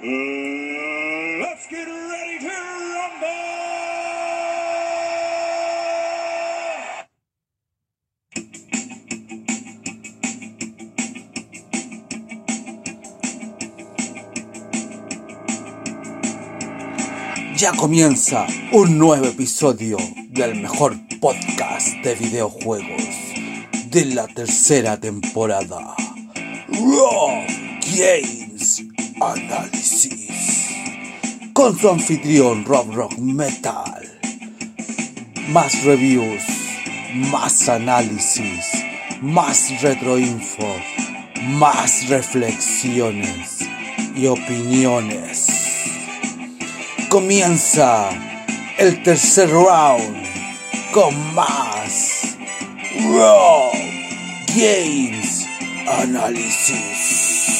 Let's get ready to! Ya comienza un nuevo episodio del mejor podcast de videojuegos de la tercera temporada. Raw Games Analysis. Con su anfitrión Rob Rock Metal. Más reviews, más análisis, más retroinfo, más reflexiones y opiniones. Comienza el tercer round con más Raw Games Analysis.